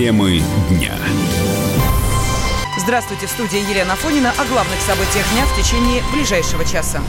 Темы дня. Здравствуйте, в студии Елена Фонина о главных событиях дня в течение ближайшего часа.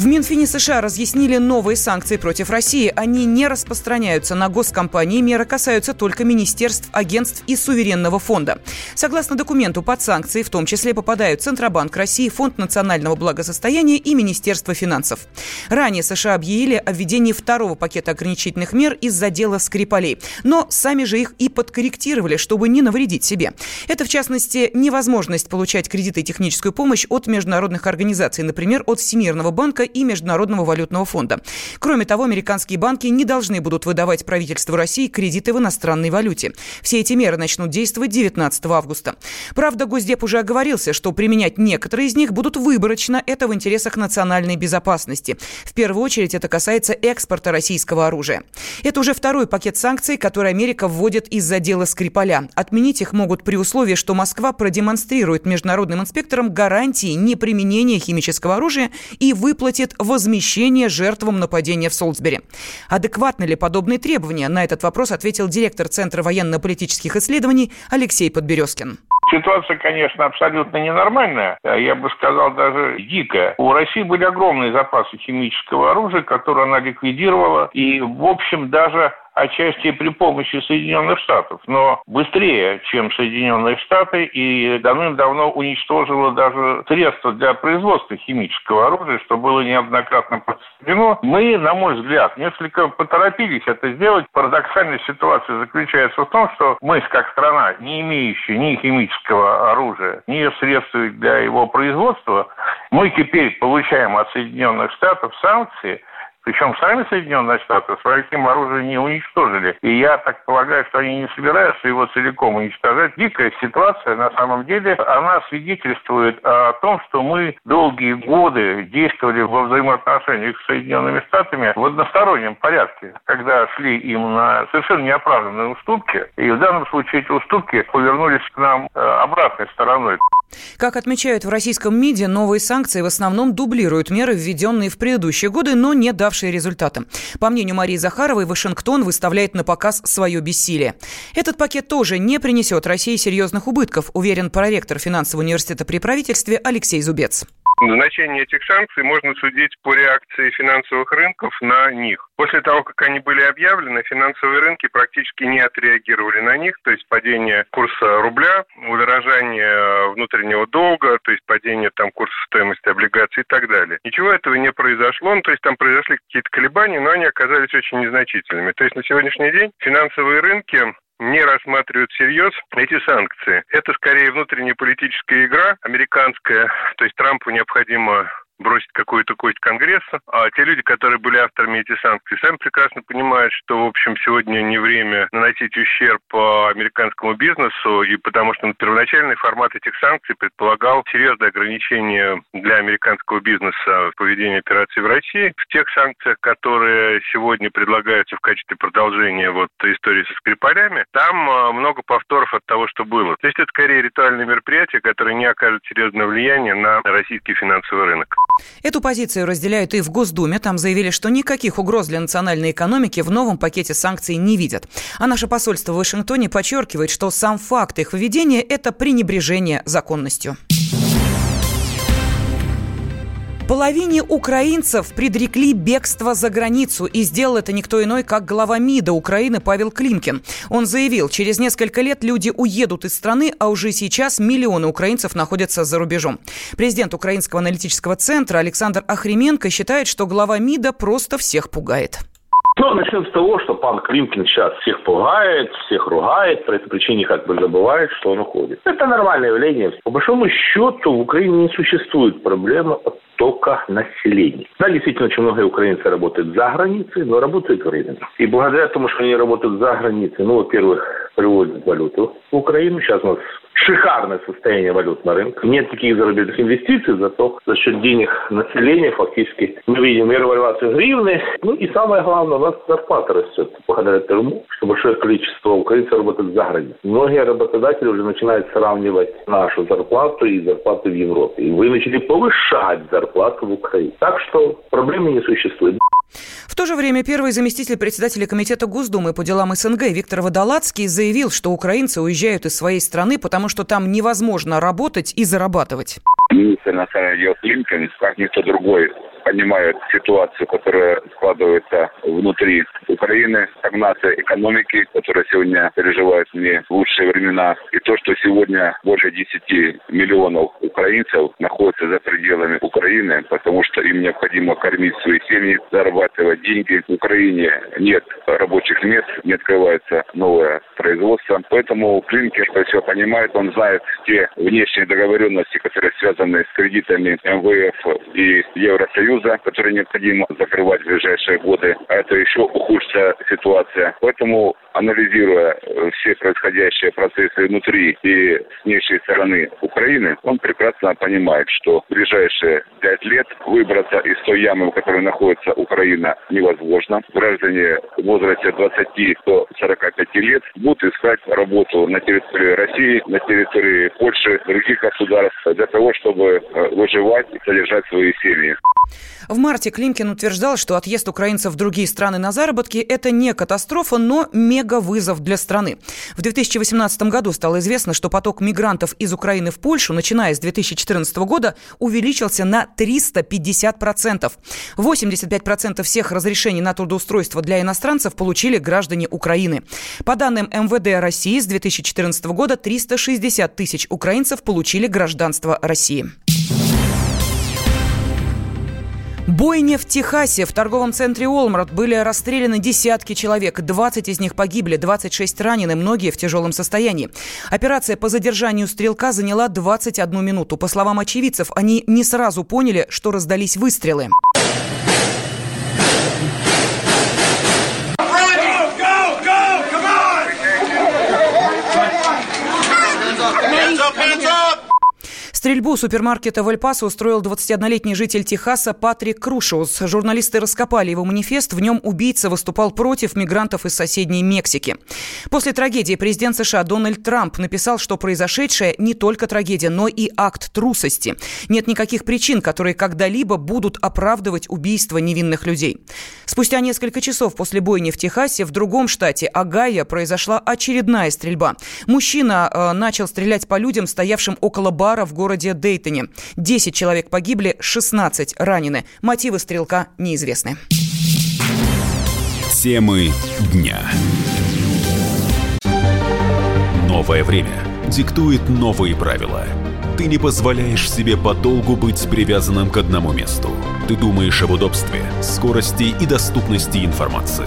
В Минфине США разъяснили новые санкции против России. Они не распространяются на госкомпании. Меры касаются только министерств, агентств и суверенного фонда. Согласно документу, под санкции в том числе попадают Центробанк России, Фонд национального благосостояния и Министерство финансов. Ранее США объявили о введении второго пакета ограничительных мер из-за дела Скрипалей. Но сами же их и подкорректировали, чтобы не навредить себе. Это, в частности, невозможность получать кредиты и техническую помощь от международных организаций, например, от Всемирного банка и Международного валютного фонда. Кроме того, американские банки не должны будут выдавать правительству России кредиты в иностранной валюте. Все эти меры начнут действовать 19 августа. Правда, Госдеп уже оговорился, что применять некоторые из них будут выборочно. Это в интересах национальной безопасности. В первую очередь это касается экспорта российского оружия. Это уже второй пакет санкций, который Америка вводит из-за дела Скрипаля. Отменить их могут при условии, что Москва продемонстрирует международным инспекторам гарантии неприменения химического оружия и выплатит выплатит возмещение жертвам нападения в Солсбери. Адекватны ли подобные требования? На этот вопрос ответил директор Центра военно-политических исследований Алексей Подберезкин. Ситуация, конечно, абсолютно ненормальная, а я бы сказал, даже дикая. У России были огромные запасы химического оружия, которые она ликвидировала, и, в общем, даже отчасти при помощи Соединенных Штатов, но быстрее, чем Соединенные Штаты, и давным-давно уничтожила даже средства для производства химического оружия, что было неоднократно подтверждено. Мы, на мой взгляд, несколько поторопились это сделать. Парадоксальная ситуация заключается в том, что мы, как страна, не имеющая ни химического оружия, ни средств для его производства, мы теперь получаем от Соединенных Штатов санкции – причем сами Соединенные Штаты своим оружием не уничтожили. И я так полагаю, что они не собираются его целиком уничтожать. Дикая ситуация, на самом деле, она свидетельствует о том, что мы долгие годы действовали во взаимоотношениях с Соединенными Штатами в одностороннем порядке, когда шли им на совершенно неоправданные уступки. И в данном случае эти уступки повернулись к нам э, обратной стороной. Как отмечают в российском МИДе, новые санкции в основном дублируют меры, введенные в предыдущие годы, но не давшие результата. По мнению Марии Захаровой, Вашингтон выставляет на показ свое бессилие. Этот пакет тоже не принесет России серьезных убытков, уверен проректор финансового университета при правительстве Алексей Зубец. Значение этих санкций можно судить по реакции финансовых рынков на них. После того, как они были объявлены, финансовые рынки практически не отреагировали на них, то есть падение курса рубля, удорожание внутреннего долга, то есть падение там курса стоимости облигаций и так далее. Ничего этого не произошло, ну, то есть там произошли какие-то колебания, но они оказались очень незначительными. То есть на сегодняшний день финансовые рынки не рассматривают всерьез эти санкции. Это скорее внутренняя политическая игра американская, то есть Трампу необходимо бросить какую-то кость Конгресса. А те люди, которые были авторами этих санкций, сами прекрасно понимают, что, в общем, сегодня не время наносить ущерб американскому бизнесу, и потому что первоначальный формат этих санкций предполагал серьезное ограничение для американского бизнеса в поведении операций в России. В тех санкциях, которые сегодня предлагаются в качестве продолжения вот истории со Скрипалями, там а, много повторов от того, что было. То есть это скорее ритуальное мероприятие, которое не окажет серьезного влияния на российский финансовый рынок. Эту позицию разделяют и в Госдуме. Там заявили, что никаких угроз для национальной экономики в новом пакете санкций не видят. А наше посольство в Вашингтоне подчеркивает, что сам факт их введения – это пренебрежение законностью. Половине украинцев предрекли бегство за границу, и сделал это никто иной, как глава МИДа Украины Павел Климкин. Он заявил, через несколько лет люди уедут из страны, а уже сейчас миллионы украинцев находятся за рубежом. Президент Украинского аналитического центра Александр Охременко считает, что глава МИДа просто всех пугает. Ну, начнем с того, что пан Климкин сейчас всех пугает, всех ругает, по этой причине как бы забывает, что он уходит. Это нормальное явление. По большому счету в Украине не существует проблемы оттока населения. Да, действительно, очень многие украинцы работают за границей, но работают временно. И благодаря тому, что они работают за границей, ну, во-первых, привозят валюту в Украину. Сейчас у нас шикарное состояние валют на рынке. Нет таких зарубежных инвестиций, зато за счет денег населения фактически мы видим револьвацию гривны. Ну и самое главное, у нас зарплата растет благодаря тому, что большое количество украинцев работает за границей. Многие работодатели уже начинают сравнивать нашу зарплату и зарплату в Европе. И вы начали повышать зарплату в Украине. Так что проблемы не существует. В то же время первый заместитель председателя Комитета Госдумы по делам СНГ Виктор Водолацкий заявил, что украинцы уезжают из своей страны, потому что там невозможно работать и зарабатывать. Министр иностранных дел Клинкин, как никто другой, понимают ситуацию, которая складывается внутри Украины, стагнация экономики, которая сегодня переживает не лучшие времена, и то, что сегодня больше 10 миллионов украинцев находятся за пределами Украины, потому что им необходимо кормить свои семьи, зарабатывать деньги. В Украине нет рабочих мест, не открывается новое производство. Поэтому Клинкер все понимает, он знает те внешние договоренности, которые связаны с кредитами МВФ и Евросоюза, которые необходимо закрывать в ближайшие годы. А это еще ухудшится ситуация. Поэтому анализируя э, все происходящие процессы внутри и с внешней стороны Украины, он прекрасно понимает, что в ближайшие пять лет выбраться из той ямы, в которой находится Украина, невозможно. Граждане в возрасте 20 до 45 лет будут искать работу на территории России, на территории Польши, других государств для того, чтобы э, выживать и содержать свои семьи. В марте Климкин утверждал, что отъезд украинцев в другие страны на заработки – это не катастрофа, но мега-вызов для страны. В 2018 году стало известно, что поток мигрантов из Украины в Польшу, начиная с 2014 года, увеличился на 350%. 85% всех разрешений на трудоустройство для иностранцев получили граждане Украины. По данным МВД России, с 2014 года 360 тысяч украинцев получили гражданство России. Бойня в Техасе. В торговом центре Олмарт были расстреляны десятки человек. 20 из них погибли, 26 ранены, многие в тяжелом состоянии. Операция по задержанию стрелка заняла 21 минуту. По словам очевидцев, они не сразу поняли, что раздались выстрелы. Стрельбу супермаркета в устроил 21-летний житель Техаса Патрик Крушиус. Журналисты раскопали его манифест. В нем убийца выступал против мигрантов из соседней Мексики. После трагедии президент США Дональд Трамп написал, что произошедшее не только трагедия, но и акт трусости. Нет никаких причин, которые когда-либо будут оправдывать убийство невинных людей. Спустя несколько часов после бойни в Техасе в другом штате Агая произошла очередная стрельба. Мужчина э, начал стрелять по людям, стоявшим около бара в городе городе Дейтоне. 10 человек погибли, 16 ранены. Мотивы стрелка неизвестны. Темы дня. Новое время диктует новые правила. Ты не позволяешь себе подолгу быть привязанным к одному месту. Ты думаешь об удобстве, скорости и доступности информации.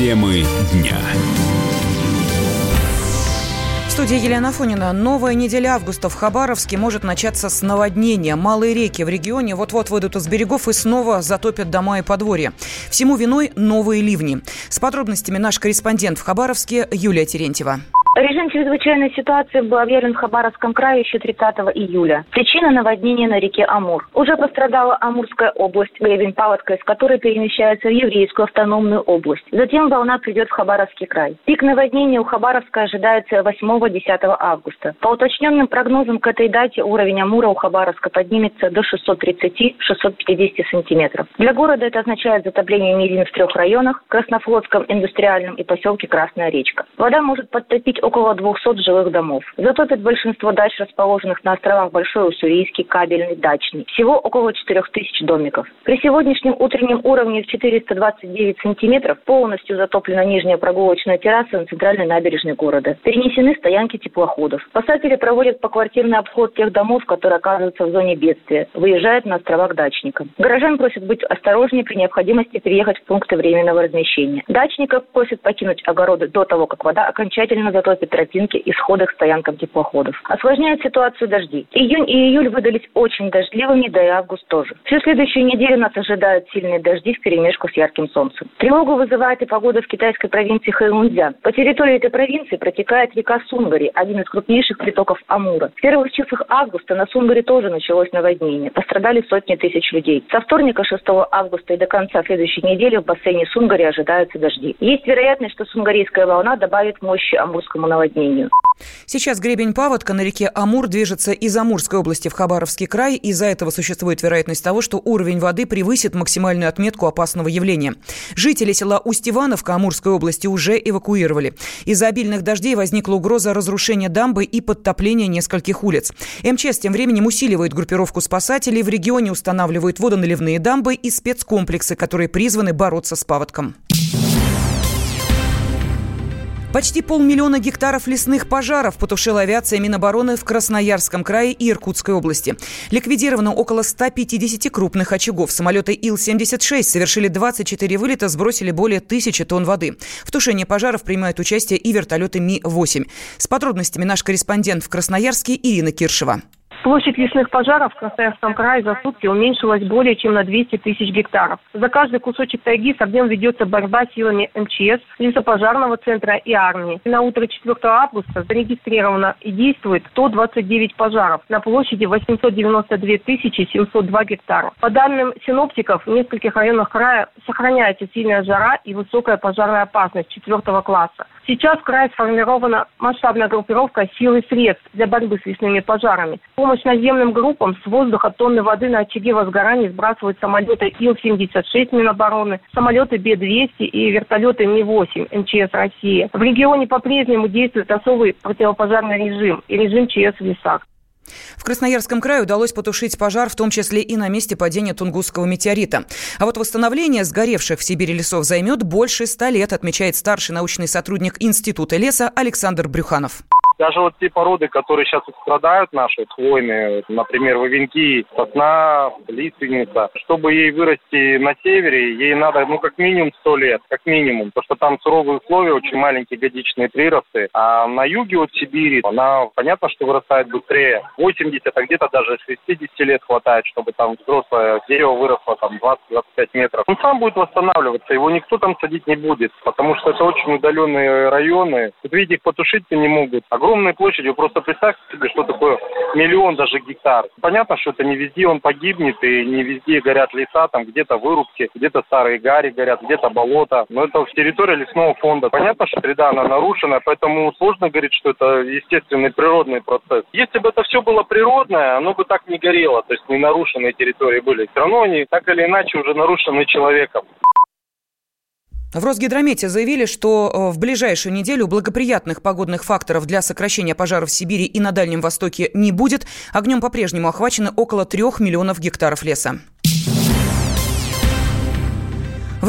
Темы дня. В студии Елена Фонина. Новая неделя августа в Хабаровске может начаться с наводнения. Малые реки в регионе вот-вот выйдут из берегов и снова затопят дома и подворья. Всему виной новые ливни. С подробностями наш корреспондент в Хабаровске Юлия Терентьева. Режим чрезвычайной ситуации был объявлен в Хабаровском крае еще 30 июля. Причина наводнения на реке Амур. Уже пострадала Амурская область, гребень паводка, из которой перемещается в еврейскую автономную область. Затем волна придет в Хабаровский край. Пик наводнения у Хабаровска ожидается 8-10 августа. По уточненным прогнозам к этой дате уровень Амура у Хабаровска поднимется до 630-650 сантиметров. Для города это означает затопление Милин в трех районах – Краснофлотском, Индустриальном и поселке Красная речка. Вода может подтопить около 200 жилых домов. Затопит большинство дач, расположенных на островах Большой Уссурийский, Кабельный, Дачный. Всего около 4000 домиков. При сегодняшнем утреннем уровне в 429 сантиметров полностью затоплена нижняя прогулочная терраса на центральной набережной города. Перенесены стоянки теплоходов. Спасатели проводят поквартирный обход тех домов, которые оказываются в зоне бедствия. Выезжают на острова к дачникам. Горожан просят быть осторожнее при необходимости переехать в пункты временного размещения. Дачников просят покинуть огороды до того, как вода окончательно затопит топит тропинки и сходах стоянкам теплоходов. Осложняет ситуацию дожди. Июнь и июль выдались очень дождливыми, да и август тоже. Всю следующую неделю нас ожидают сильные дожди в перемешку с ярким солнцем. Тревогу вызывает и погода в китайской провинции Хэйунцзян. По территории этой провинции протекает река Сунгари, один из крупнейших притоков Амура. В первых числах августа на Сунгаре тоже началось наводнение. Пострадали сотни тысяч людей. Со вторника 6 августа и до конца следующей недели в бассейне Сунгари ожидаются дожди. Есть вероятность, что сунгарийская волна добавит мощи амурскому наводнению. Сейчас гребень паводка на реке Амур движется из Амурской области в Хабаровский край. Из-за этого существует вероятность того, что уровень воды превысит максимальную отметку опасного явления. Жители села Усть-Ивановка Амурской области уже эвакуировали. Из-за обильных дождей возникла угроза разрушения дамбы и подтопления нескольких улиц. МЧС тем временем усиливает группировку спасателей. В регионе устанавливают водоналивные дамбы и спецкомплексы, которые призваны бороться с паводком. Почти полмиллиона гектаров лесных пожаров потушила авиация Минобороны в Красноярском крае и Иркутской области. Ликвидировано около 150 крупных очагов. Самолеты Ил-76 совершили 24 вылета, сбросили более тысячи тонн воды. В тушении пожаров принимают участие и вертолеты Ми-8. С подробностями наш корреспондент в Красноярске Ирина Киршева. Площадь лесных пожаров в Красноярском крае за сутки уменьшилась более чем на 200 тысяч гектаров. За каждый кусочек тайги с огнем ведется борьба силами МЧС, лесопожарного центра и армии. На утро 4 августа зарегистрировано и действует 129 пожаров на площади 892 тысячи 702 гектара. По данным синоптиков, в нескольких районах края сохраняется сильная жара и высокая пожарная опасность 4 класса. Сейчас в крае сформирована масштабная группировка сил и средств для борьбы с лесными пожарами. Помощь наземным группам с воздуха тонны воды на очаге возгорания сбрасывают самолеты Ил-76 Минобороны, самолеты Б-200 и вертолеты Ми-8 МЧС России. В регионе по-прежнему действует особый противопожарный режим и режим ЧС в лесах. В Красноярском крае удалось потушить пожар, в том числе и на месте падения Тунгусского метеорита. А вот восстановление сгоревших в Сибири лесов займет больше ста лет, отмечает старший научный сотрудник Института леса Александр Брюханов. Даже вот те породы, которые сейчас страдают наши хвойные, например, вовенки, сосна, лиственница, чтобы ей вырасти на севере, ей надо, ну, как минимум 100 лет, как минимум, потому что там суровые условия, очень маленькие годичные приросты. А на юге от Сибири она, понятно, что вырастает быстрее. 80, а где-то даже 60 лет хватает, чтобы там взрослое дерево выросло там 20-25 метров. Он сам будет восстанавливаться, его никто там садить не будет, потому что это очень удаленные районы. Тут видите, их потушить-то не могут. Огромное огромной площадью. Просто представьте себе, что такое миллион даже гектар. Понятно, что это не везде он погибнет, и не везде горят леса, там где-то вырубки, где-то старые гари горят, где-то болото. Но это в территории лесного фонда. Понятно, что среда, она нарушена, поэтому сложно говорить, что это естественный природный процесс. Если бы это все было природное, оно бы так не горело, то есть не нарушенные территории были. Все равно они так или иначе уже нарушены человеком. В Росгидромете заявили, что э, в ближайшую неделю благоприятных погодных факторов для сокращения пожаров в Сибири и на Дальнем Востоке не будет. Огнем по-прежнему охвачено около трех миллионов гектаров леса.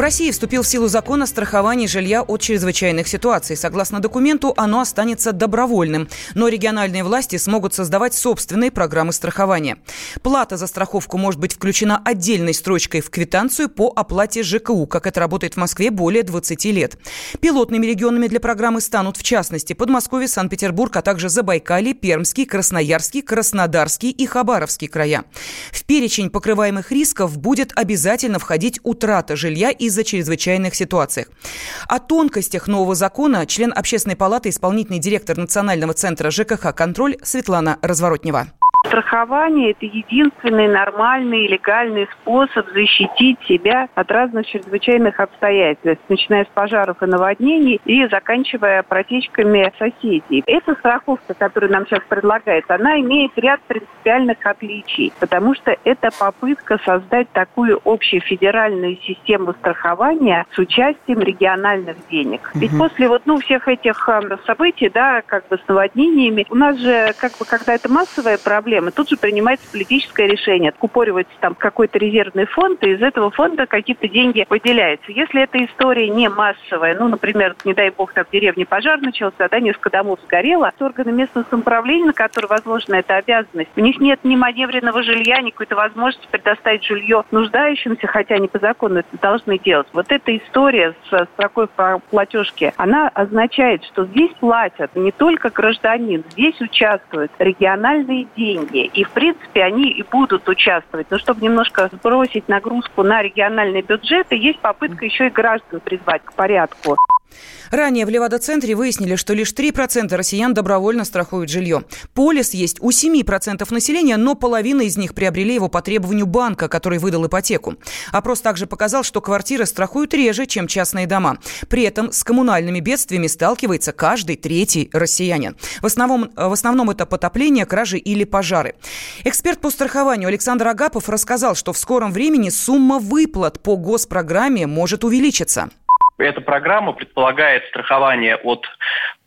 России вступил в силу закон о страховании жилья от чрезвычайных ситуаций. Согласно документу, оно останется добровольным, но региональные власти смогут создавать собственные программы страхования. Плата за страховку может быть включена отдельной строчкой в квитанцию по оплате ЖКУ, как это работает в Москве более 20 лет. Пилотными регионами для программы станут, в частности, Подмосковье, Санкт-Петербург, а также Забайкалье, Пермский, Красноярский, Краснодарский и Хабаровский края. В перечень покрываемых рисков будет обязательно входить утрата жилья из-за чрезвычайных ситуаций. О тонкостях нового закона член Общественной палаты, исполнительный директор Национального центра ЖКХ «Контроль» Светлана Разворотнева. Страхование – это единственный нормальный легальный способ защитить себя от разных чрезвычайных обстоятельств, начиная с пожаров и наводнений и заканчивая протечками соседей. Эта страховка, которую нам сейчас предлагают, она имеет ряд принципиальных отличий, потому что это попытка создать такую общефедеральную систему страхования с участием региональных денег. Ведь после вот ну всех этих э, событий, да, как бы с наводнениями, у нас же как бы когда это массовая проблема, проблемы, тут же принимается политическое решение. Откупоривается там какой-то резервный фонд, и из этого фонда какие-то деньги выделяются. Если эта история не массовая, ну, например, не дай бог, там в деревне пожар начался, да, несколько домов сгорело, то органы местного самоуправления, на которые возложена эта обязанность, у них нет ни маневренного жилья, ни какой-то возможности предоставить жилье нуждающимся, хотя они по закону это должны делать. Вот эта история с строкой платежки, она означает, что здесь платят не только гражданин, здесь участвуют региональные деньги. И, в принципе, они и будут участвовать. Но чтобы немножко сбросить нагрузку на региональные бюджеты, есть попытка еще и граждан призвать к порядку. Ранее в Левада-центре выяснили, что лишь 3% россиян добровольно страхуют жилье. Полис есть у 7% населения, но половина из них приобрели его по требованию банка, который выдал ипотеку. Опрос также показал, что квартиры страхуют реже, чем частные дома. При этом с коммунальными бедствиями сталкивается каждый третий россиянин. В основном, в основном это потопление, кражи или пожары. Эксперт по страхованию Александр Агапов рассказал, что в скором времени сумма выплат по госпрограмме может увеличиться. Эта программа предполагает страхование от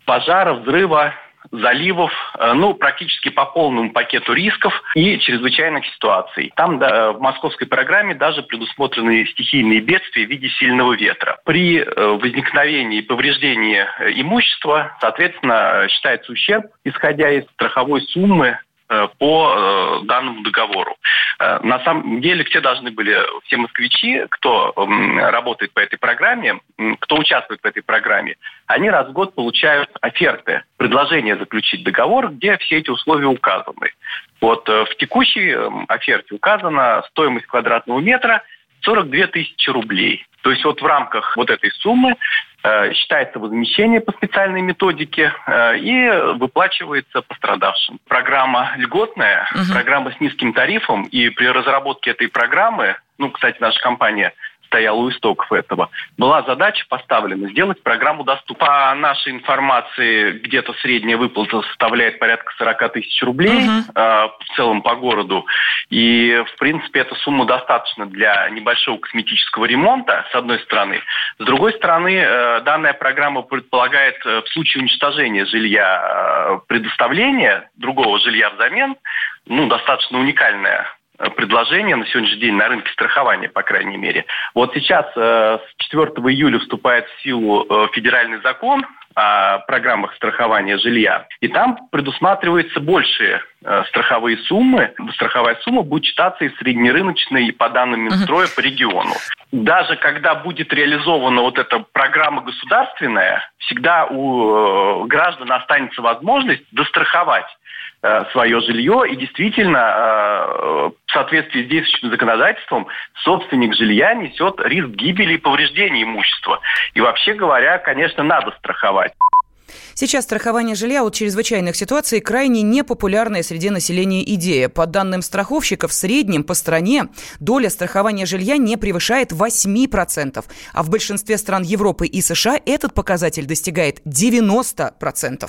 пожара, взрыва, заливов, э, ну, практически по полному пакету рисков и чрезвычайных ситуаций. Там да, в московской программе даже предусмотрены стихийные бедствия в виде сильного ветра. При э, возникновении повреждения э, имущества, соответственно, считается ущерб, исходя из страховой суммы Э, по э, данному договору. Э, на самом деле все должны были, все москвичи, кто работает по этой программе, кто участвует в этой программе, они раз в год получают оферты, предложение заключить договор, где все эти условия указаны. Вот в текущей оферте указана стоимость квадратного метра 42 тысячи рублей. То есть вот в рамках вот этой суммы э, считается возмещение по специальной методике э, и выплачивается пострадавшим. Программа льготная, угу. программа с низким тарифом, и при разработке этой программы, ну, кстати, наша компания стояла у истоков этого, была задача поставлена сделать программу доступной. По нашей информации, где-то средняя выплата составляет порядка 40 тысяч рублей uh-huh. э, в целом по городу. И, в принципе, эта сумма достаточно для небольшого косметического ремонта, с одной стороны. С другой стороны, э, данная программа предполагает э, в случае уничтожения жилья э, предоставление другого жилья взамен, ну, достаточно уникальная предложение на сегодняшний день на рынке страхования, по крайней мере. Вот сейчас э, с 4 июля вступает в силу э, федеральный закон о программах страхования жилья. И там предусматриваются большие страховые суммы. Страховая сумма будет считаться и среднерыночной по данным Минстроя по региону. Даже когда будет реализована вот эта программа государственная, всегда у граждан останется возможность достраховать Э, свое жилье. И действительно, э, в соответствии с действующим законодательством, собственник жилья несет риск гибели и повреждения имущества. И вообще говоря, конечно, надо страховать. Сейчас страхование жилья от чрезвычайных ситуаций крайне непопулярная среди населения идея. По данным страховщиков, в среднем по стране доля страхования жилья не превышает 8%, а в большинстве стран Европы и США этот показатель достигает 90%.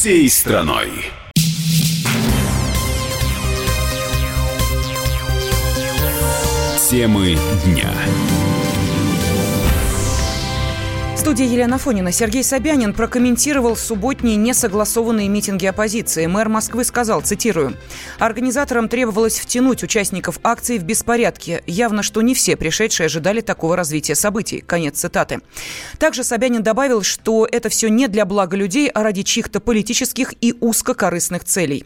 всей страной. Темы дня студии Елена Фонина Сергей Собянин прокомментировал субботние несогласованные митинги оппозиции. Мэр Москвы сказал, цитирую, «Организаторам требовалось втянуть участников акции в беспорядке. Явно, что не все пришедшие ожидали такого развития событий». Конец цитаты. Также Собянин добавил, что это все не для блага людей, а ради чьих-то политических и узкокорыстных целей.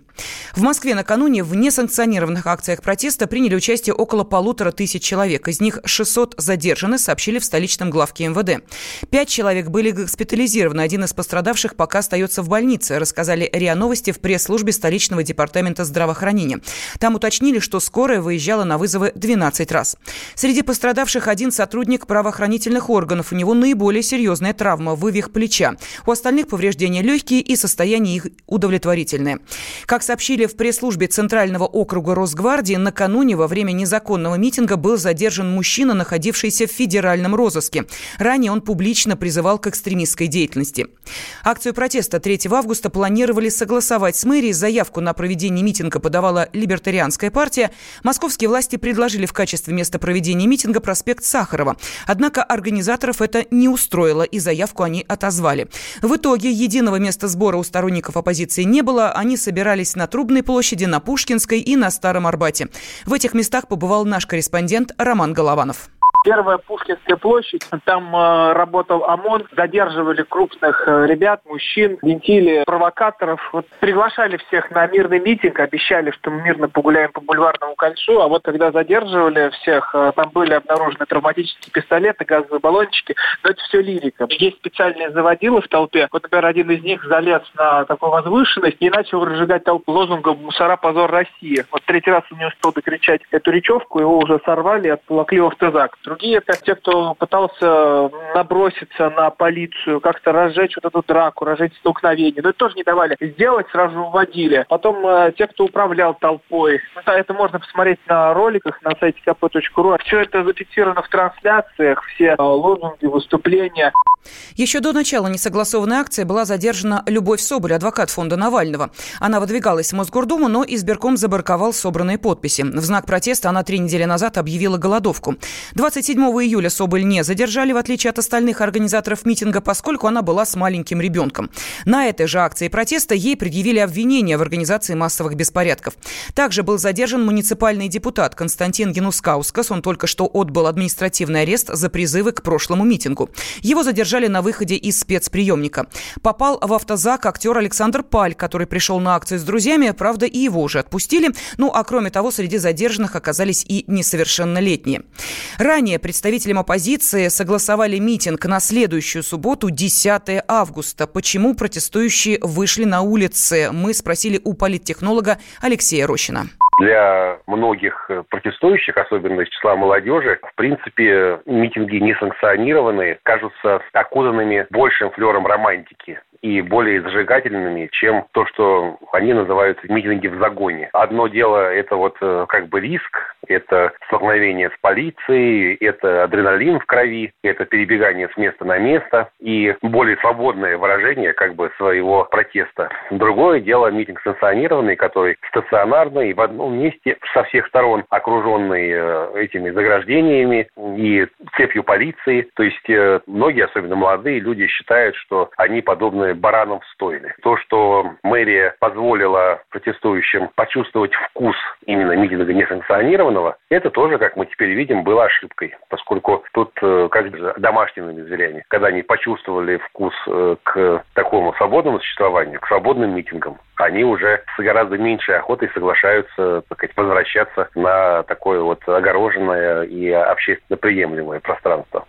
В Москве накануне в несанкционированных акциях протеста приняли участие около полутора тысяч человек. Из них 600 задержаны, сообщили в столичном главке МВД. Пять Пять человек были госпитализированы. Один из пострадавших пока остается в больнице, рассказали РИА Новости в пресс-службе столичного департамента здравоохранения. Там уточнили, что скорая выезжала на вызовы 12 раз. Среди пострадавших один сотрудник правоохранительных органов. У него наиболее серьезная травма – вывих плеча. У остальных повреждения легкие и состояние их удовлетворительное. Как сообщили в пресс-службе Центрального округа Росгвардии, накануне во время незаконного митинга был задержан мужчина, находившийся в федеральном розыске. Ранее он публично призывал к экстремистской деятельности. Акцию протеста 3 августа планировали согласовать с мэрией. Заявку на проведение митинга подавала Либертарианская партия. Московские власти предложили в качестве места проведения митинга проспект Сахарова. Однако организаторов это не устроило, и заявку они отозвали. В итоге единого места сбора у сторонников оппозиции не было. Они собирались на Трубной площади, на Пушкинской и на Старом Арбате. В этих местах побывал наш корреспондент Роман Голованов. Первая Пушкинская площадь, там э, работал ОМОН, задерживали крупных э, ребят, мужчин, винтили провокаторов. Вот приглашали всех на мирный митинг, обещали, что мы мирно погуляем по бульварному кольцу, а вот когда задерживали всех, э, там были обнаружены травматические пистолеты, газовые баллончики, но это все лирика. Есть специальные заводилы в толпе. Вот, например, один из них залез на такую возвышенность и начал разжигать толпу лозунгом «Мусора, позор России». Вот третий раз он не успел докричать эту речевку, его уже сорвали и отволокли в автозак. Другие это те, кто пытался наброситься на полицию, как-то разжечь вот эту драку, разжечь столкновение. Но это тоже не давали сделать, сразу уводили. Потом э, те, кто управлял толпой. Ну, это можно посмотреть на роликах на сайте kp.ru. Все это зафиксировано в трансляциях, все э, лозунги, выступления. Еще до начала несогласованной акции была задержана Любовь Соболь, адвокат фонда Навального. Она выдвигалась в Мосгордуму, но избирком забарковал собранные подписи. В знак протеста она три недели назад объявила голодовку. 27 июля Соболь не задержали, в отличие от остальных организаторов митинга, поскольку она была с маленьким ребенком. На этой же акции протеста ей предъявили обвинения в организации массовых беспорядков. Также был задержан муниципальный депутат Константин Янускаускас. Он только что отбыл административный арест за призывы к прошлому митингу. Его задержали на выходе из спецприемника. Попал в автозак актер Александр Паль, который пришел на акцию с друзьями. Правда, и его уже отпустили. Ну, а кроме того, среди задержанных оказались и несовершеннолетние. Ранее представителям оппозиции согласовали митинг на следующую субботу, 10 августа. Почему протестующие вышли на улицы? Мы спросили у политтехнолога Алексея Рощина для многих протестующих, особенно из числа молодежи, в принципе, митинги несанкционированные кажутся окутанными большим флером романтики и более зажигательными, чем то, что они называют митинги в загоне. Одно дело – это вот э, как бы риск, это столкновение с полицией, это адреналин в крови, это перебегание с места на место и более свободное выражение как бы своего протеста. Другое дело – митинг санкционированный, который стационарный, в одном месте со всех сторон окруженный э, этими заграждениями и цепью полиции. То есть э, многие, особенно молодые люди, считают, что они баранам в стойле. То, что мэрия позволила протестующим почувствовать вкус именно митинга несанкционированного, это тоже, как мы теперь видим, было ошибкой, поскольку тут э, как домашними зверями, когда они почувствовали вкус э, к такому свободному существованию, к свободным митингам, они уже с гораздо меньшей охотой соглашаются так сказать, возвращаться на такое вот огороженное и общественно приемлемое пространство.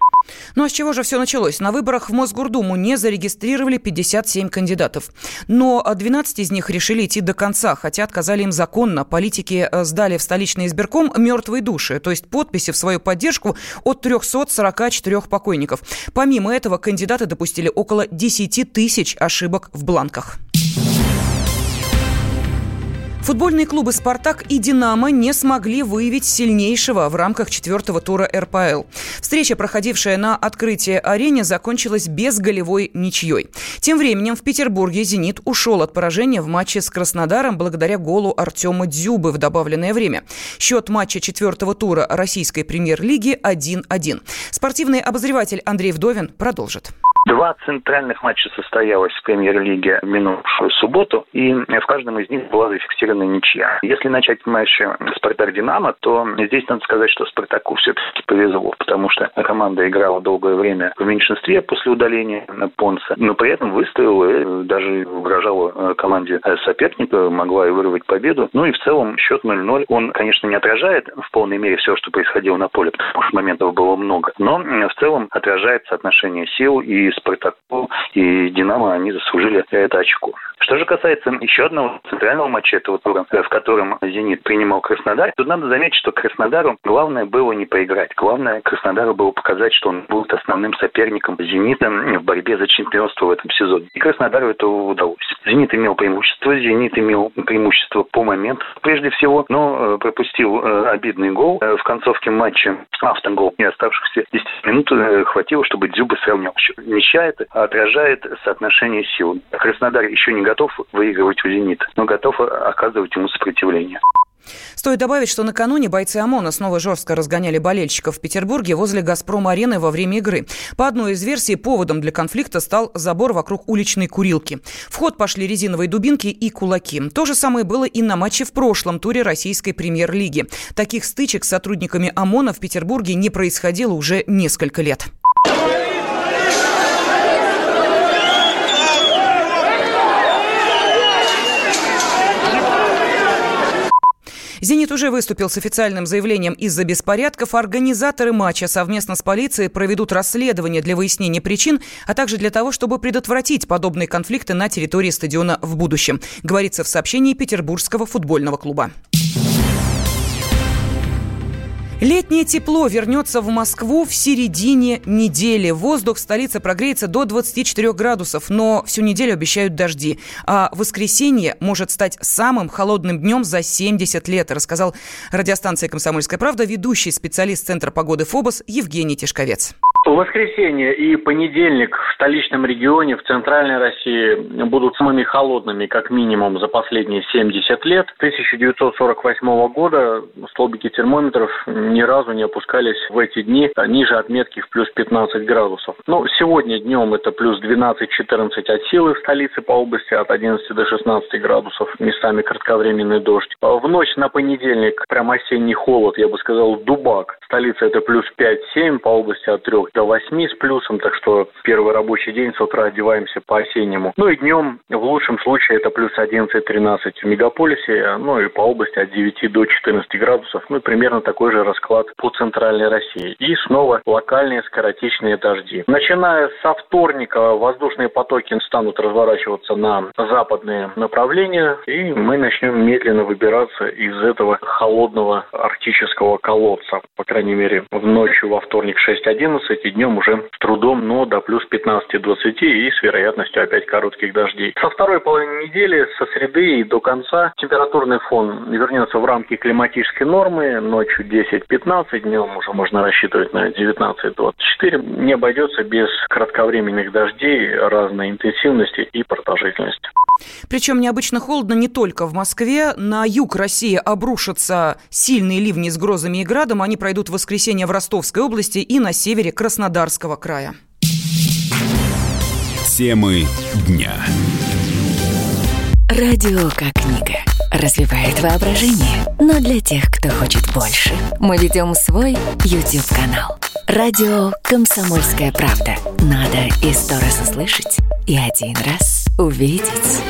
Ну а с чего же все началось? На выборах в Мосгордуму не зарегистрировали 57 кандидатов. Но 12 из них решили идти до конца, хотя отказали им законно. Политики э, сдали в столичный избирком мертвые души, то есть подписи в свою поддержку от 344 покойников. Помимо этого, кандидаты допустили около 10 тысяч ошибок в бланках. Футбольные клубы «Спартак» и «Динамо» не смогли выявить сильнейшего в рамках четвертого тура РПЛ. Встреча, проходившая на открытии арене, закончилась без голевой ничьей. Тем временем в Петербурге «Зенит» ушел от поражения в матче с Краснодаром благодаря голу Артема Дзюбы в добавленное время. Счет матча четвертого тура российской премьер-лиги 1-1. Спортивный обозреватель Андрей Вдовин продолжит. Два центральных матча состоялось в премьер-лиге минувшую субботу, и в каждом из них была зафиксирована ничья. Если начать матч «Спартак-Динамо», то здесь надо сказать, что «Спартаку» все-таки повезло, потому что команда играла долгое время в меньшинстве после удаления Понса, но при этом выстояла и даже угрожала команде соперника, могла и вырвать победу. Ну и в целом счет 0-0, он, конечно, не отражает в полной мере все, что происходило на поле, потому что моментов было много, но в целом отражает соотношение сил и Спартаку, и Динамо, они заслужили это очко. Что же касается еще одного центрального матча этого тура, в котором «Зенит» принимал Краснодар, тут надо заметить, что Краснодару главное было не поиграть. Главное Краснодару было показать, что он будет основным соперником «Зенита» в борьбе за чемпионство в этом сезоне. И Краснодару это удалось. «Зенит» имел преимущество, «Зенит» имел преимущество по моменту прежде всего, но э, пропустил э, обидный гол э, в концовке матча. Автогол не оставшихся 10 минут хватило, чтобы Дзюба сравнял счет. Это отражает соотношение сил. Краснодар еще не готов выигрывать у «Зенита», но готов оказывать ему сопротивление. Стоит добавить, что накануне бойцы ОМОНа снова жестко разгоняли болельщиков в Петербурге возле «Газпром-арены» во время игры. По одной из версий, поводом для конфликта стал забор вокруг уличной курилки. В ход пошли резиновые дубинки и кулаки. То же самое было и на матче в прошлом туре российской премьер-лиги. Таких стычек с сотрудниками ОМОНа в Петербурге не происходило уже несколько лет. «Зенит» уже выступил с официальным заявлением из-за беспорядков. Организаторы матча совместно с полицией проведут расследование для выяснения причин, а также для того, чтобы предотвратить подобные конфликты на территории стадиона в будущем, говорится в сообщении Петербургского футбольного клуба. Летнее тепло вернется в Москву в середине недели. Воздух в столице прогреется до 24 градусов, но всю неделю обещают дожди. А воскресенье может стать самым холодным днем за 70 лет, рассказал радиостанция «Комсомольская правда» ведущий специалист Центра погоды ФОБОС Евгений Тишковец. Воскресенье и понедельник в столичном регионе, в центральной России будут самыми холодными, как минимум, за последние 70 лет. 1948 года столбики термометров ни разу не опускались в эти дни ниже отметки в плюс 15 градусов. Но сегодня днем это плюс 12-14 от силы в столице по области от 11 до 16 градусов, местами кратковременный дождь. В ночь на понедельник прям осенний холод, я бы сказал, дубак. Столица это плюс 5-7, по области от 3 до 8 с плюсом, так что первый рабочий день с утра одеваемся по-осеннему. Ну и днем в лучшем случае это плюс 11-13 в мегаполисе, ну и по области от 9 до 14 градусов, ну и примерно такой же расклад по центральной России. И снова локальные скоротечные дожди. Начиная со вторника воздушные потоки станут разворачиваться на западные направления, и мы начнем медленно выбираться из этого холодного арктического колодца. По крайней мере, в ночью во вторник 6-11 и днем уже с трудом, но до плюс 15-20 и с вероятностью опять коротких дождей. Со второй половины недели, со среды и до конца температурный фон вернется в рамки климатической нормы. Ночью 10-15, днем уже можно рассчитывать на 19-24. Не обойдется без кратковременных дождей разной интенсивности и продолжительности. Причем необычно холодно не только в Москве. На юг России обрушатся сильные ливни с грозами и градом. Они пройдут в воскресенье в Ростовской области и на севере Краснодарского края. Темы дня. Радио как книга. Развивает воображение. Но для тех, кто хочет больше. Мы ведем свой YouTube-канал. Радио «Комсомольская правда». Надо и сто раз услышать, и один раз увидеть.